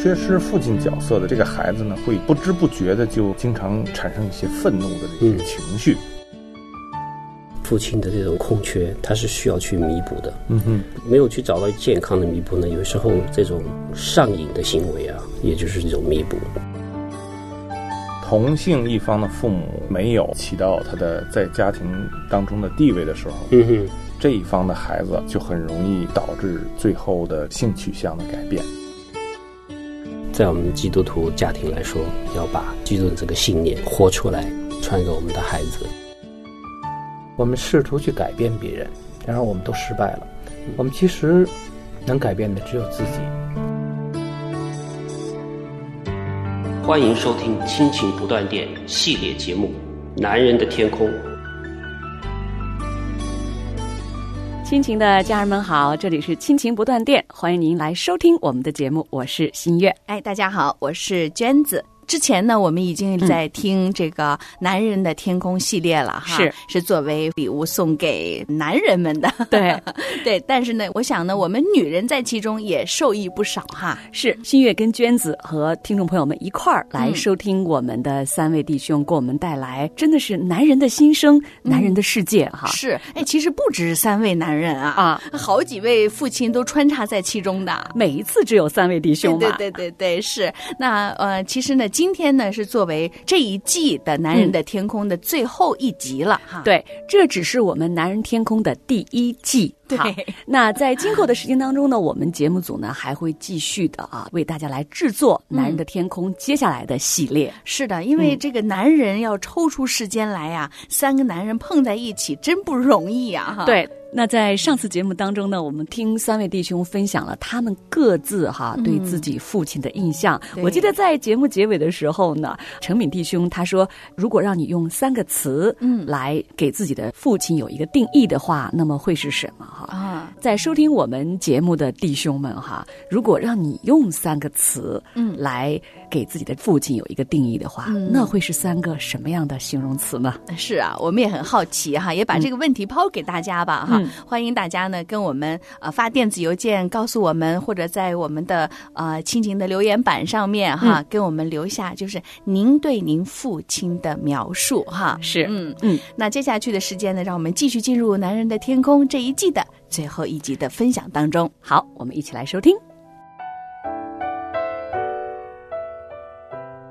缺失父亲角色的这个孩子呢，会不知不觉的就经常产生一些愤怒的这些情绪。父亲的这种空缺，他是需要去弥补的。嗯哼，没有去找到健康的弥补呢，有时候这种上瘾的行为啊，也就是一种弥补。同性一方的父母没有起到他的在家庭当中的地位的时候，嗯哼，这一方的孩子就很容易导致最后的性取向的改变。在我们基督徒家庭来说，要把基督的这个信念活出来，传给我们的孩子。我们试图去改变别人，然而我们都失败了。我们其实能改变的只有自己。欢迎收听《亲情不断电》系列节目《男人的天空》。亲情的家人们好，这里是亲情不断电，欢迎您来收听我们的节目，我是新月。哎，大家好，我是娟子。之前呢，我们已经在听这个《男人的天空》系列了哈，是是作为礼物送给男人们的，对 对。但是呢，我想呢，我们女人在其中也受益不少哈。是新月跟娟子和听众朋友们一块儿来收听我们的三位弟兄给我们带来，真的是男人的心声、男人的世界哈。是，哎，其实不止三位男人啊啊，好几位父亲都穿插在其中的。每一次只有三位弟兄对对对对，是。那呃，其实呢。今天呢是作为这一季的《男人的天空》的最后一集了哈。对，这只是我们《男人天空》的第一季。对，那在今后的时间当中呢，我们节目组呢还会继续的啊，为大家来制作《男人的天空》接下来的系列。是的，因为这个男人要抽出时间来呀，三个男人碰在一起真不容易呀！哈，对。那在上次节目当中呢，我们听三位弟兄分享了他们各自哈对自己父亲的印象。我记得在节目结尾的时候呢，陈敏弟兄他说，如果让你用三个词嗯。来给自己的父亲有一个定义的话，那么会是什么哈？啊，在收听我们节目的弟兄们哈，如果让你用三个词，嗯，来给自己的父亲有一个定义的话，那会是三个什么样的形容词呢？是啊，我们也很好奇哈，也把这个问题抛给大家吧哈，欢迎大家呢跟我们呃发电子邮件告诉我们，或者在我们的呃亲情的留言板上面哈，跟我们留下就是您对您父亲的描述哈。是，嗯嗯，那接下去的时间呢，让我们继续进入《男人的天空》这一季的。最后一集的分享当中，好，我们一起来收听。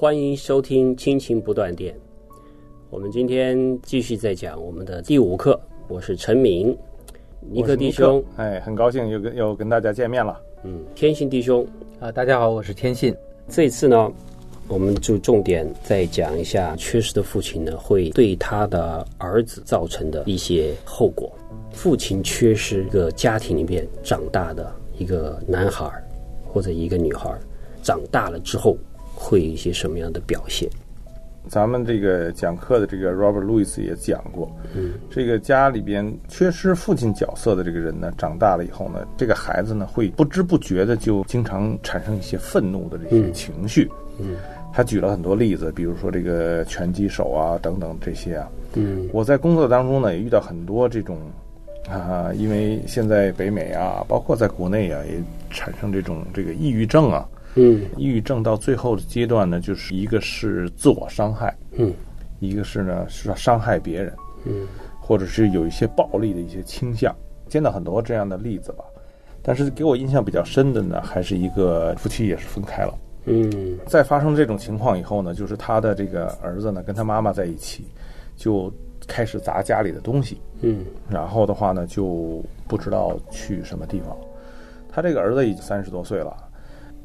欢迎收听《亲情不断电》。我们今天继续在讲我们的第五课。我是陈明，尼克弟兄。哎，很高兴又跟又跟大家见面了。嗯，天信弟兄啊，大家好，我是天信。这次呢，我们就重点再讲一下缺失的父亲呢，会对他的儿子造成的一些后果。父亲缺失一个家庭里面长大的一个男孩或者一个女孩，长大了之后会有一些什么样的表现？咱们这个讲课的这个 Robert Louis 也讲过，嗯，这个家里边缺失父亲角色的这个人呢，长大了以后呢，这个孩子呢会不知不觉的就经常产生一些愤怒的这些情绪。嗯，他举了很多例子，比如说这个拳击手啊等等这些啊。嗯，我在工作当中呢也遇到很多这种。啊，因为现在北美啊，包括在国内啊，也产生这种这个抑郁症啊。嗯，抑郁症到最后的阶段呢，就是一个是自我伤害，嗯，一个是呢是伤害别人，嗯，或者是有一些暴力的一些倾向，见到很多这样的例子吧。但是给我印象比较深的呢，还是一个夫妻也是分开了，嗯，在发生这种情况以后呢，就是他的这个儿子呢跟他妈妈在一起，就。开始砸家里的东西，嗯，然后的话呢，就不知道去什么地方。他这个儿子已经三十多岁了，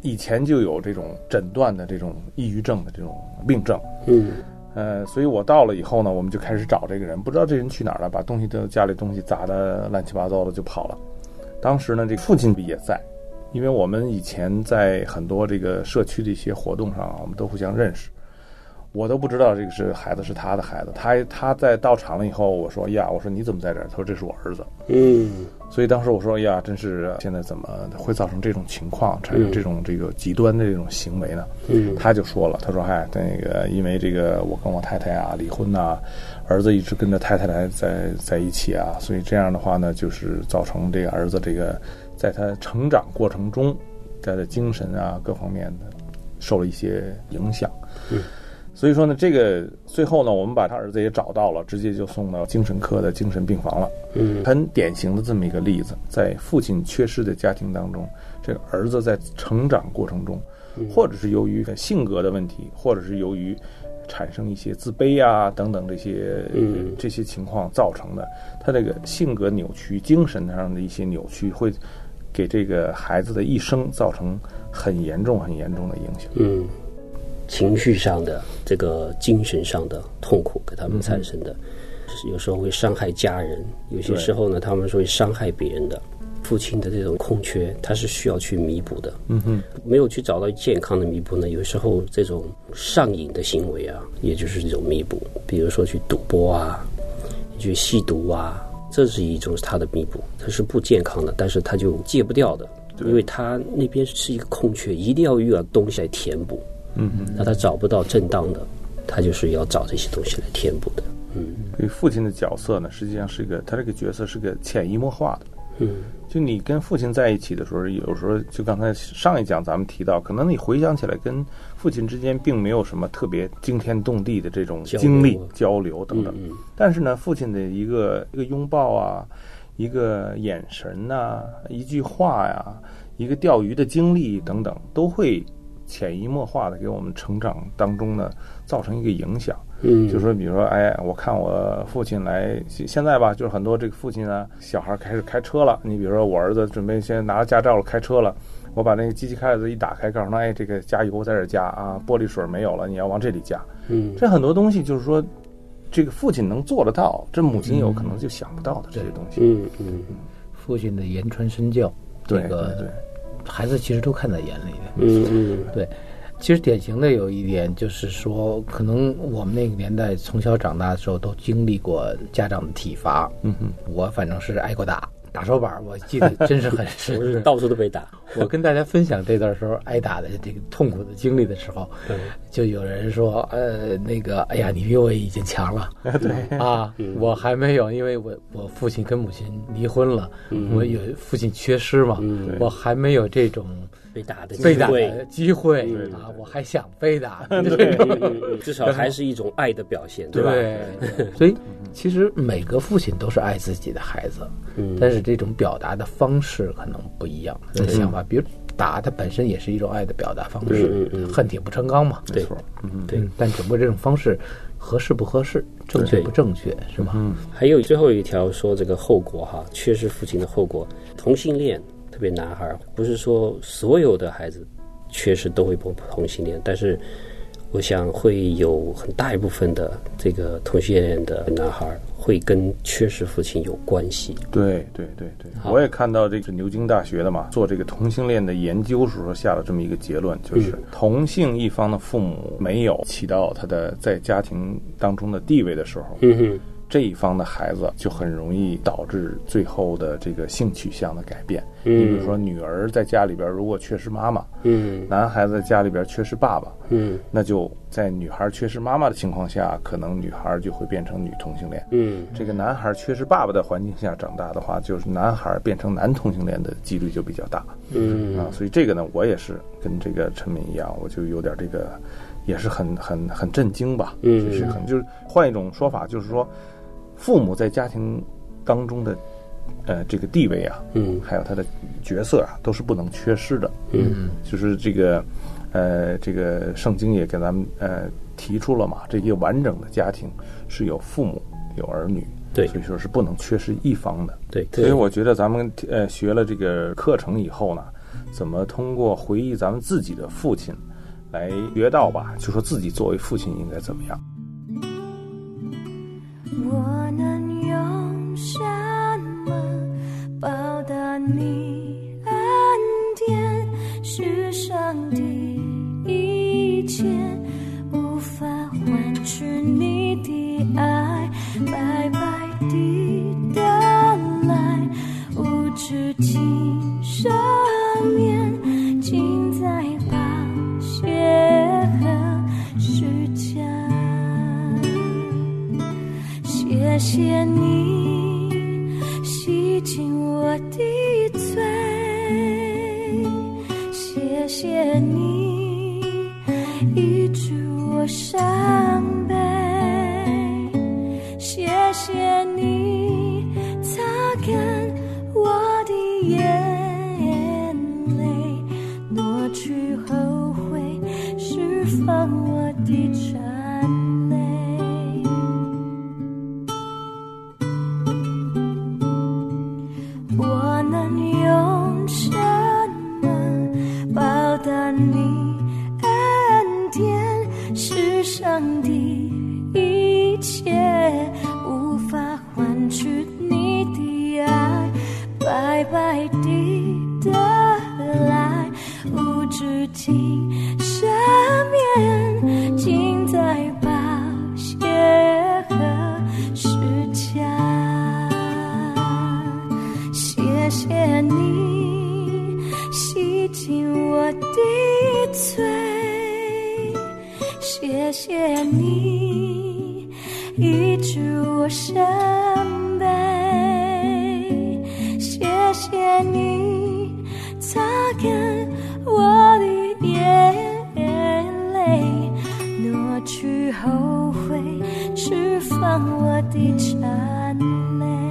以前就有这种诊断的这种抑郁症的这种病症，嗯，呃，所以我到了以后呢，我们就开始找这个人，不知道这人去哪儿了，把东西都家里东西砸的乱七八糟的就跑了。当时呢，这父亲也在，因为我们以前在很多这个社区的一些活动上，我们都互相认识。我都不知道这个是孩子是他的孩子，他他在到场了以后，我说呀，我说你怎么在这儿？他说这是我儿子。嗯，所以当时我说呀，真是现在怎么会造成这种情况，产生这种这个极端的这种行为呢？嗯，他就说了，他说嗨，那个因为这个我跟我太太啊离婚呐、儿子一直跟着太太来在在一起啊，所以这样的话呢，就是造成这个儿子这个在他成长过程中，他的精神啊各方面的受了一些影响。嗯。所以说呢，这个最后呢，我们把他儿子也找到了，直接就送到精神科的精神病房了。嗯，很典型的这么一个例子，在父亲缺失的家庭当中，这个儿子在成长过程中，或者是由于性格的问题，或者是由于产生一些自卑啊等等这些、嗯这些情况造成的，他这个性格扭曲、精神上的一些扭曲，会给这个孩子的一生造成很严重、很严重的影响。嗯，情绪上的这个精神上的痛苦给他们产生的，有时候会伤害家人，有些时候呢，他们是会伤害别人的。父亲的这种空缺，他是需要去弥补的。嗯哼，没有去找到健康的弥补呢，有时候这种上瘾的行为啊，也就是这种弥补，比如说去赌博啊，去吸毒啊，这是一种他的弥补，它是不健康的，但是他就戒不掉的，因为他那边是一个空缺，一定要遇到东西来填补。嗯嗯，那他找不到正当的，他就是要找这些东西来填补的。嗯所以父亲的角色呢，实际上是一个，他这个角色是个潜移默化的。嗯就你跟父亲在一起的时候，有时候就刚才上一讲咱们提到，可能你回想起来跟父亲之间并没有什么特别惊天动地的这种经历、交流等等。嗯但是呢，父亲的一个一个拥抱啊，一个眼神呐、一句话呀、一个钓鱼的经历等等，都会潜移默化的给我们成长当中呢造成一个影响。嗯，就说比如说，哎，我看我父亲来，现现在吧，就是很多这个父亲呢，小孩开始开车了。你比如说，我儿子准备先拿着驾照了，开车了，我把那个机器盖子一打开，告诉他，哎，这个加油在这加啊，玻璃水没有了，你要往这里加。嗯这很多东西就是说，这个父亲能做得到，这母亲有可能就想不到的这些东西。嗯嗯父亲的言传身教，这对对个对，孩子其实都看在眼里的。嗯嗯对，其实典型的有一点就是说，可能我们那个年代从小长大的时候都经历过家长的体罚。嗯哼，我反正是挨过打，打手板，我记得真是很 我深。到处都被打。我跟大家分享这段时候挨打的这个痛苦的经历的时候，就有人说，呃，那个，哎呀，你比我已经强了。对啊，我还没有，因为我我父亲跟母亲离婚了，我有父亲缺失嘛，嗯我还没有这种被打的被打机会的机会对啊，我还想被打。至少还是一种爱的表现，对。吧？对，所以其实每个父亲都是爱自己的孩子，嗯。但是这种表达的方式可能不一样，他的想法，比如打，它本身也是一种爱的表达方式，恨铁不成钢嘛，没错，嗯，对，但只不过这种方式合适不合适，正确不正确，是吧？嗯。还有最后一条说这个后果哈，缺失父亲的后果，同性恋，特别男孩儿，不是说所有的孩子确实都会碰同性恋，但是我想会有很大一部分的这个同性恋的男孩儿会跟缺失父亲有关系。对对对对，我也看到这个牛津大学的嘛，做这个同性恋的研究时候下了这么一个结论，就是同性一方的父母没有起到他的在家庭当中的地位的时候，嗯哼，这一方的孩子就很容易导致最后的这个性取向的改变。嗯你比如说，女儿在家里边如果缺失妈妈，嗯男孩子在家里边缺失爸爸，嗯那就在女孩缺失妈妈的情况下，可能女孩就会变成女同性恋。嗯这个男孩缺失爸爸的环境下长大的话，就是男孩变成男同性恋的几率就比较大嗯啊。嗯所以这个呢，我也是跟这个陈敏一样，我就有点这个，也是很很很震惊吧。嗯就是很就是换一种说法，就是说，父母在家庭当中的呃这个地位啊，嗯还有他的角色啊，都是不能缺失的。嗯就是这个，呃，这个圣经也给咱们呃提出了嘛，这些完整的家庭是有父母有儿女，对所以说是不能缺失一方的。对，所以我觉得咱们呃学了这个课程以后呢，怎么通过回忆咱们自己的父亲，来学到吧，就说自己作为父亲应该怎么样。我能用什么报答你恩典？是上帝放我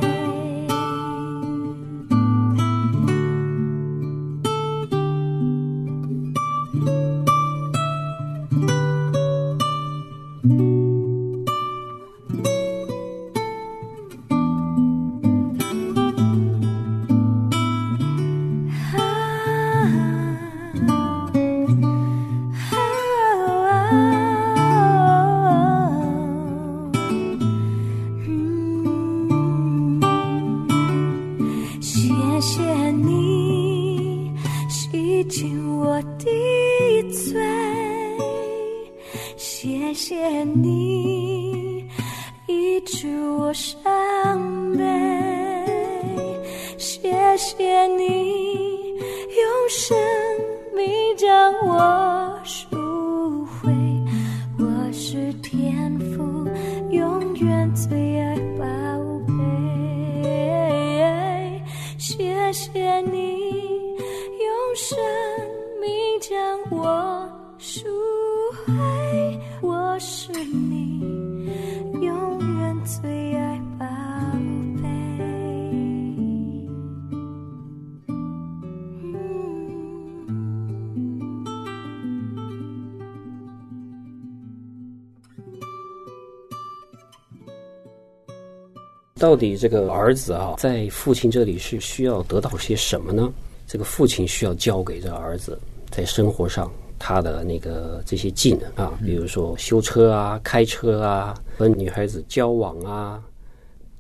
到底这个儿子啊，在父亲这里是需要得到些什么呢？这个父亲需要教给这个儿子在生活上他的那个这些技能啊，比如说修车啊、开车啊、和女孩子交往啊、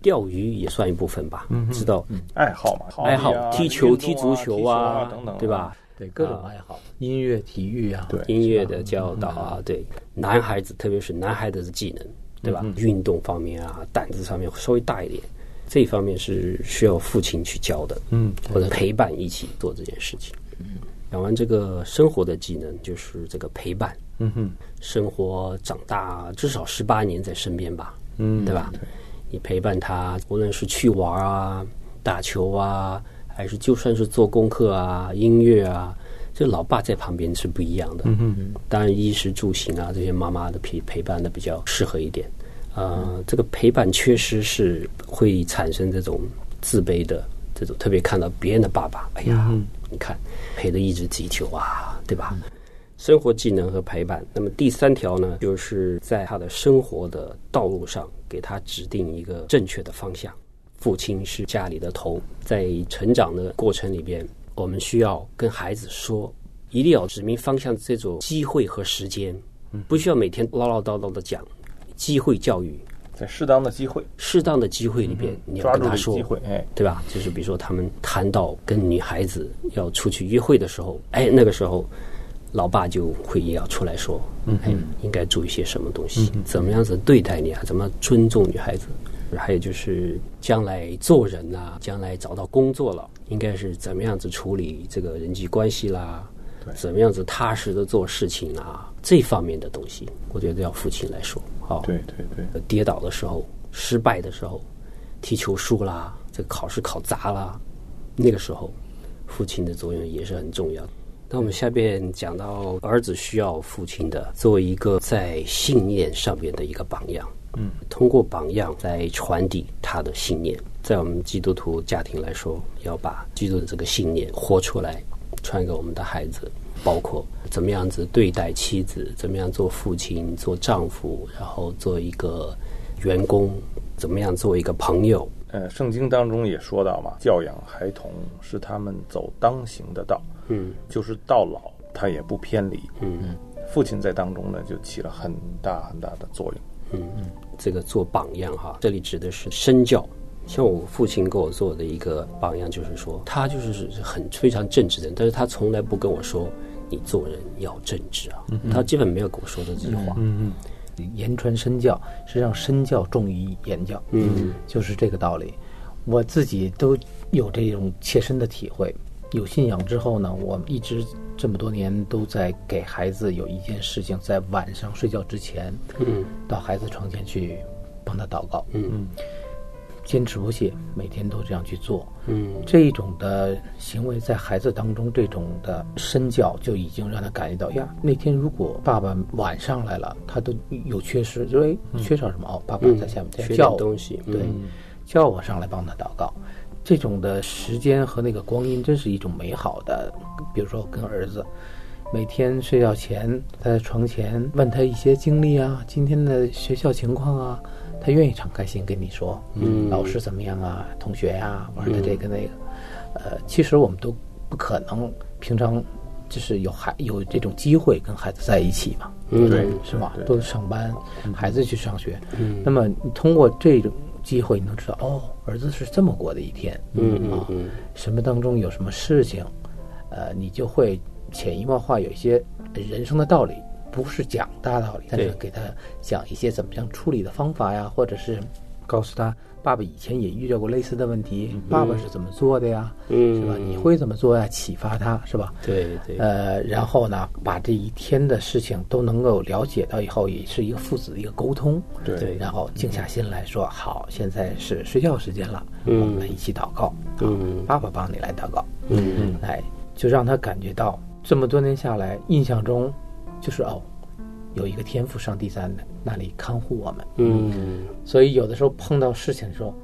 钓鱼也算一部分吧，知道爱好嘛，爱好踢球、踢足球啊等等，对？吧？对各种爱好，音乐、体育啊，对音乐的教导啊，对男孩子，特别是男孩子的技能，对吧？运动方面啊，胆子上面稍微大一点，这一方面是需要父亲去教的，嗯，或者陪伴一起做这件事情。讲完这个生活的技能，就是这个陪伴，嗯哼，生活长大至少十八年在身边吧，嗯，对吧？你陪伴他，无论是去玩啊、打球啊，还是就算是做功课啊、音乐啊，这老爸在旁边是不一样的。嗯哼，当然，衣食住行啊，这些妈妈的陪陪伴的比较适合一点。呃，这个陪伴缺失是会产生这种自卑的这种，特别看到别人的爸爸，哎呀，你看陪着一直踢球啊，对吧？生活技能和陪伴。那么第三条呢，就是在他的生活的道路上给他指定一个正确的方向。父亲是家里的头，在成长的过程里边，我们需要跟孩子说，一定要指明方向，这种机会和时间，不需要每天唠唠叨叨的讲。机会教育，在适当的机会，适当的机会里边，你要跟他说机会，哎，对吧？就是比如说他们谈到跟女孩子要出去约会的时候，哎，那个时候，老爸就会也要出来说，哎，应该注意些什么东西，怎么样子对待你啊？怎么尊重女孩子？还有就是将来做人啊，将来找到工作了，应该是怎么样子处理这个人际关系啦，怎么样子踏实的做事情啊，这方面的东西，我觉得要父亲来说，好，对对对，跌倒的时候、失败的时候、踢球输啦、这个考试考砸啦，那个时候，父亲的作用也是很重要的。那我们下边讲到儿子需要父亲的作为一个在信念上面的一个榜样，嗯，通过榜样来传递他的信念。在我们基督徒家庭来说，要把基督的这个信念活出来，传给我们的孩子，包括怎么样子对待妻子，怎么样做父亲、做丈夫，然后做一个员工，怎么样做一个朋友。呃，圣经当中也说到嘛，教养孩童是他们走当行的道。嗯，就是到老他也不偏离。嗯，父亲在当中呢，就起了很大很大的作用。嗯嗯，这个做榜样哈，这里指的是身教。像我父亲给我做的一个榜样，就是说他就是很非常正直的人，但是他从来不跟我说你做人要正直啊，他基本没有跟我说的这句话。嗯嗯，言传身教，实际上身教重于言教。嗯，就是这个道理。我自己都有这种切身的体会。有信仰之后呢，我一直这么多年都在给孩子有一件事情，在晚上睡觉之前，嗯，到孩子床前去帮他祷告，嗯，坚持不懈，每天都这样去做，嗯，这一种的行为在孩子当中，这种的身教就已经让他感觉到呀，那天如果爸爸晚上来了，他都有缺失，就哎缺少什么？哦，爸爸在下面在叫东西，对，叫我上来帮他祷告。这种的时间和那个光阴，真是一种美好的。比如说，跟儿子每天睡觉前在床前问他一些经历啊，今天的学校情况啊，他愿意敞开心跟你说，嗯，老师怎么样啊，同学呀，玩的这个那个。呃，其实我们都不可能平常就是有孩有这种机会跟孩子在一起嘛，对，是吧？都上班，孩子去上学，嗯，那么你通过这种。机会，你能知道哦，儿子是这么过的一天，嗯啊，什么当中有什么事情，呃，你就会潜移默化有一些人生的道理，不是讲大道理，但是给他讲一些怎么样处理的方法呀，或者是告诉他。爸爸以前也遇到过类似的问题，爸爸是怎么做的呀？嗯，是吧？你会怎么做呀？启发他是吧？对对。呃，然后呢，把这一天的事情都能够了解到以后，也是一个父子的一个沟通。对。然后静下心来说，好，现在是睡觉时间了，我们来一起祷告。嗯。爸爸帮你来祷告。嗯嗯。来，就让他感觉到这么多年下来，印象中就是哦。有一个天赋，上帝在那里看护我们。嗯，所以有的时候碰到事情的时候，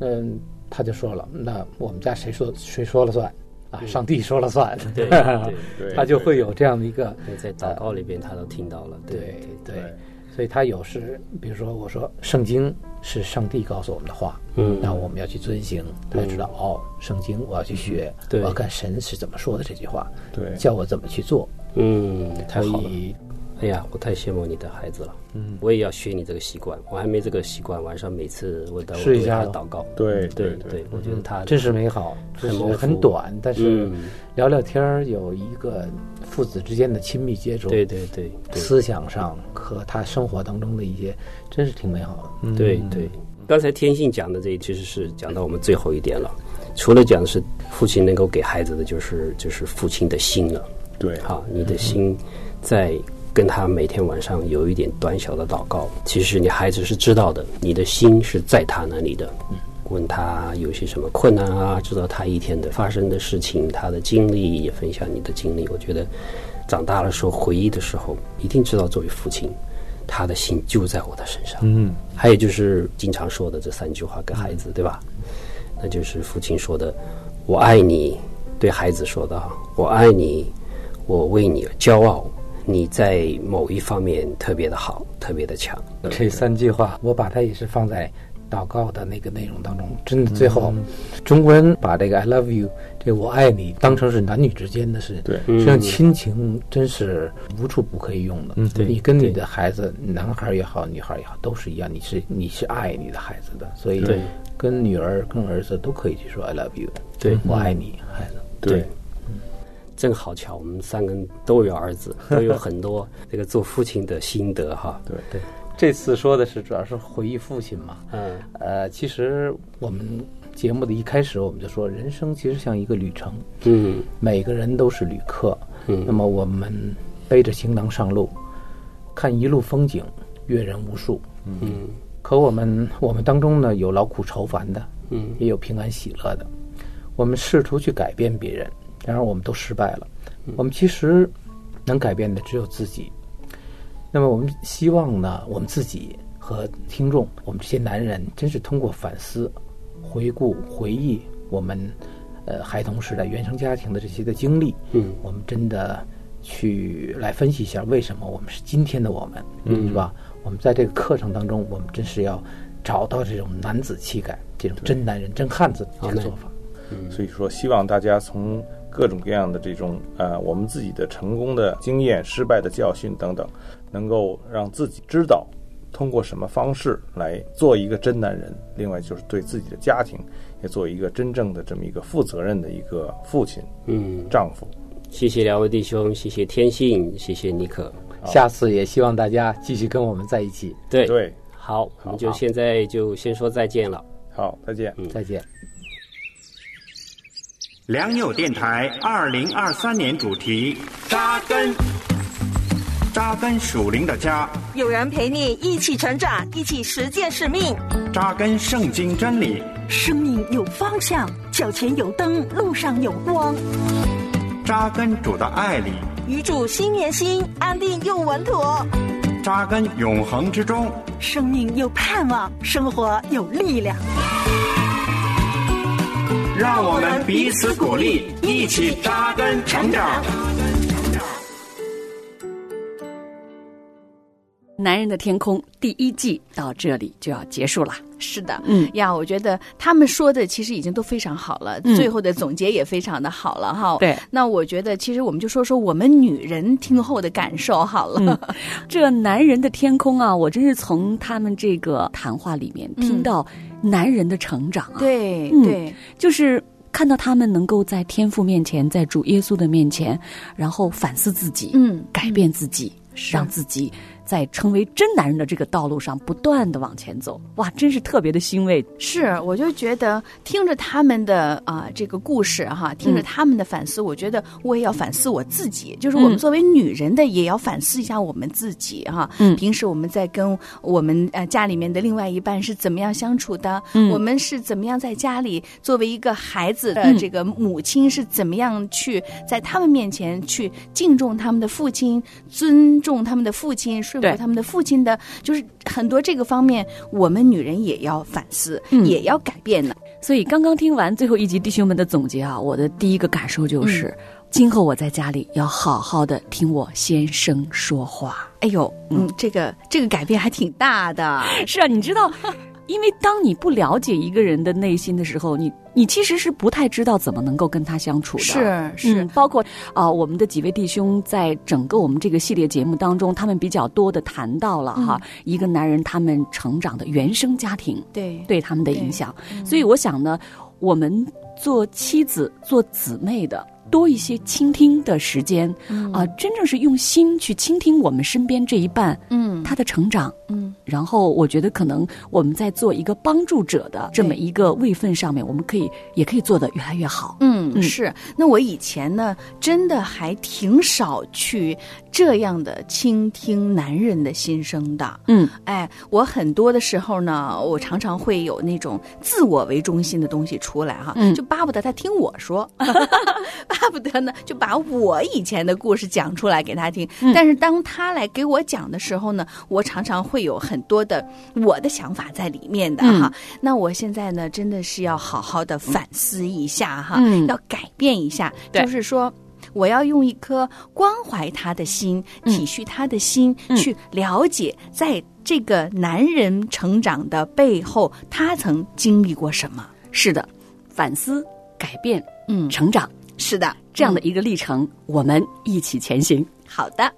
嗯，他就说了：“那我们家谁说谁说了算啊？上帝说了算。” 对对，他就会有这样的一个在祷告里边，他都听到了。对对，所以他有时，比如说我说圣经是上帝告诉我们的话，嗯，那我们要去遵行，他就知道哦，圣经我要去学，我要看神是怎么说的这句话，对，叫我怎么去做。嗯，太好了。哎呀，我太羡慕你的孩子了。嗯，我也要学你这个习惯。我还没这个习惯，晚上每次我都试一下祷告。对对对，我觉得他真是美好，很很短，但是聊聊天儿，有一个父子之间的亲密接触。对对对，思想上和他生活当中的一些，真是挺美好的。对对，刚才天信讲的这其实是讲到我们最后一点了。除了讲的是父亲能够给孩子的，就是就是父亲的心了。对，好，你的心在。跟他每天晚上有一点短小的祷告，其实你孩子是知道的，你的心是在他那里的。问他有些什么困难啊，知道他一天的发生的事情，他的经历也分享你的经历。我觉得长大了时候回忆的时候，一定知道作为父亲，他的心就在我的身上。嗯，还有就是经常说的这三句话跟孩子，对吧？那就是父亲说的：“我爱你。”对孩子说的：“我爱你，我为你而骄傲。”你在某一方面特别的好，特别的强。这三句话，我把它也是放在祷告的那个内容当中。真的，最后中国人把这个 “I love you”，这“我爱你”当成是男女之间的事。对，实际上亲情真是无处不可以用的。嗯，对。你跟你的孩子，男孩也好，女孩也好，都是一样。你是你是爱你的孩子的，所以跟女儿、跟儿子都可以去说 “I love you”。对，我爱你，孩子。对。正好巧，我们三个人都有儿子，都有很多这个做父亲的心得哈。对对，这次说的是主要是回忆父亲嘛。嗯呃，其实我们节目的一开始我们就说，人生其实像一个旅程，嗯每个人都是旅客。嗯那么我们背着行囊上路，看一路风景，阅人无数。嗯可我们我们当中呢，有劳苦愁烦的，嗯也有平安喜乐的。我们试图去改变别人，然而我们都失败了。我们其实能改变的只有自己。那么我们希望呢，我们自己和听众，我们这些男人，真是通过反思、回顾、回忆我们呃孩童时代原生家庭的这些的经历，嗯我们真的去来分析一下，为什么我们是今天的我们，嗯，是吧？我们在这个课程当中，我们真是要找到这种男子气概，这种真男人、真汉子的一个做法。嗯所以说，希望大家从各种各样的这种呃，我们自己的成功的经验、失败的教训等等，能够让自己知道通过什么方式来做一个真男人。另外，就是对自己的家庭也做一个真正的这么一个负责任的一个父亲、嗯，丈夫。谢谢两位弟兄，谢谢天信，谢谢尼克。下次也希望大家继续跟我们在一起。对，对，好，我们就现在就先说再见了。好，再见。再见。良友电台二零二三年主题：扎根，扎根属灵的家，有人陪你一起成长，一起实践使命。扎根圣经真理，生命有方向，脚前有灯，路上有光。扎根主的爱里，与主心连心，安定又稳妥。扎根永恒之中。生命有盼望，生活有力量。让我们彼此鼓励，一起扎根成长。男人的天空第一季到这里就要结束了。是的，嗯。呀，我觉得他们说的其实已经都非常好了，嗯。最后的总结也非常的好了哈。对，那我觉得其实我们就说说我们女人听后的感受好了。嗯，这男人的天空啊，我真是从他们这个谈话里面听到男人的成长啊，对、嗯。对，就是看到他们能够在天父面前，在主耶稣的面前，然后反思自己，嗯，改变自己，让自己在成为真男人的这个道路上不断的往前走。哇，真是特别的欣慰。是，我就觉得听着他们的啊、这个故事哈，听着他们的反思，我觉得我也要反思我自己，就是我们嗯作为女人的也要反思一下我们自己哈。嗯平时我们在跟我们呃家里面的另外一半是怎么样相处的？嗯我们是怎么样在家里作为一个孩子的嗯这个母亲是怎么样去在他们面前去敬重他们的父亲，尊重他们的父亲，顺对服他们的父亲的，就是很多这个方面，我们女人也要反思，嗯也要改变的。所以刚刚听完最后一集弟兄们的总结啊，我的第一个感受就是，今后我在家里要好好的听我先生说话。哎呦，嗯，这个这个改变还挺大的。是啊，你知道，因为当你不了解一个人的内心的时候，你你其实是不太知道怎么能够跟他相处的。是是嗯，包括啊、我们的几位弟兄在整个我们这个系列节目当中，他们比较多的谈到了哈，一个男人他们成长的原生家庭对对他们的影响。所以我想呢，我们做妻子、做姊妹的。多一些倾听的时间，啊、真正是用心去倾听我们身边这一半，嗯他的成长，嗯，然后我觉得可能我们在做一个帮助者的这么一个位分上面，我们可以也可以做得越来越好。嗯，嗯是。那我以前呢，真的还挺少去这样的倾听男人的心声的。嗯，哎，我很多的时候呢，我常常会有那种自我为中心的东西出来哈，嗯就巴不得他听我说，巴不得呢就把我以前的故事讲出来给他听。嗯但是当他来给我讲的时候呢，我常常会有很多的我的想法在里面的嗯。哈。那我现在呢，真的是要好好的反思一下哈，嗯。要改变一下，对。就是说。我要用一颗关怀他的心、嗯。体恤他的心，嗯。去了解在这个男人成长的背后，他曾经历过什么。是的，反思、改变、嗯，成长。是的，这样的一个历程，我们一起前行。好的，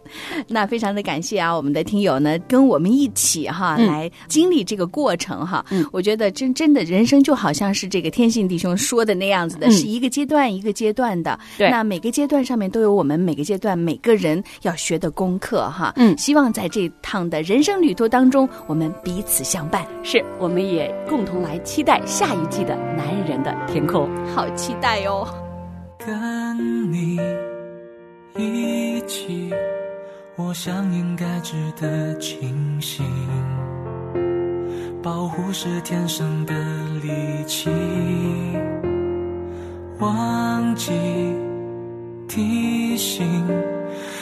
那非常的感谢啊，我们的听友呢跟我们一起哈、嗯来经历这个过程哈。嗯我觉得真真的人生就好像是这个天性弟兄说的那样子的，嗯是一个阶段一个阶段的。对那每个阶段上面都有我们每个阶段每个人要学的功课哈。嗯希望在这趟的人生旅途当中，我们彼此相伴。是，我们也共同来期待下一季的《男人的天空》。好期待哦！跟你一起，我想应该值得庆幸。保护是天生的利器，忘记提醒，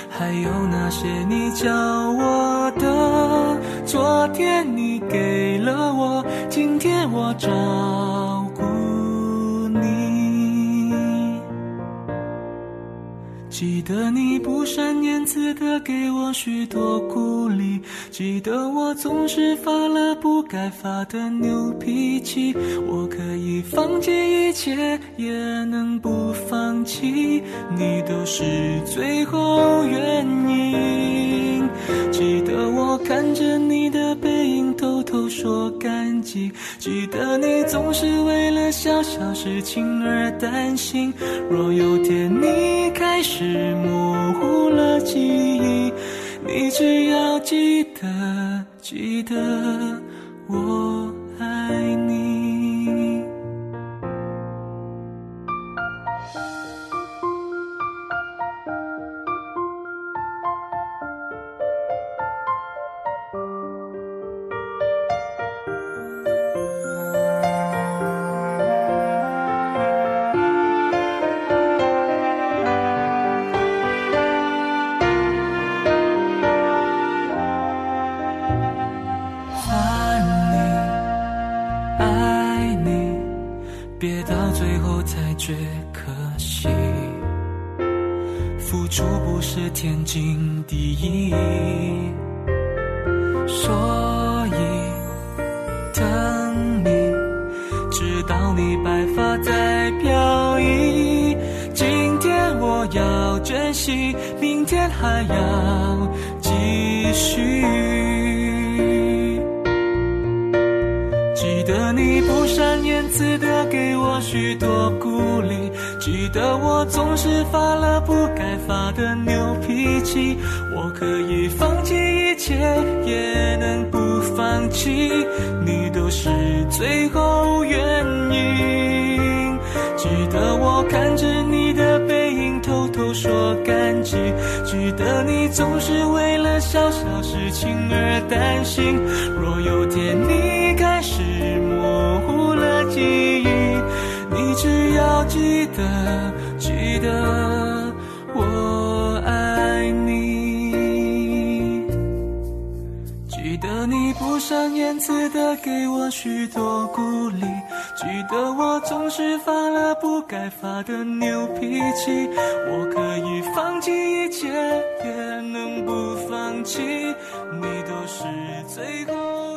还有那些你教我的。昨天你给了我，今天我找记得你不善言辞的给我许多鼓励，记得我总是发了不该发的牛脾气。我可以放弃一切，也能不放弃，你都是最后原因。记得我看着你的都，说感激。记得你总是为了小小事情而担心。若有天你开始模糊了记忆，你只要记得，记得我爱你。发了不该发的牛脾气。我可以放弃一切，也能不放弃，你都是最后原因。记得我看着你的背影，偷偷说感激。记得你总是为了小小事情而担心。若有天你开始模糊了记忆，你只要记得，记得我爱你。记得你不善言辞的给我许多鼓励，记得我总是发了不该发的牛脾气。我可以放弃一切，也能不放弃，你都是最后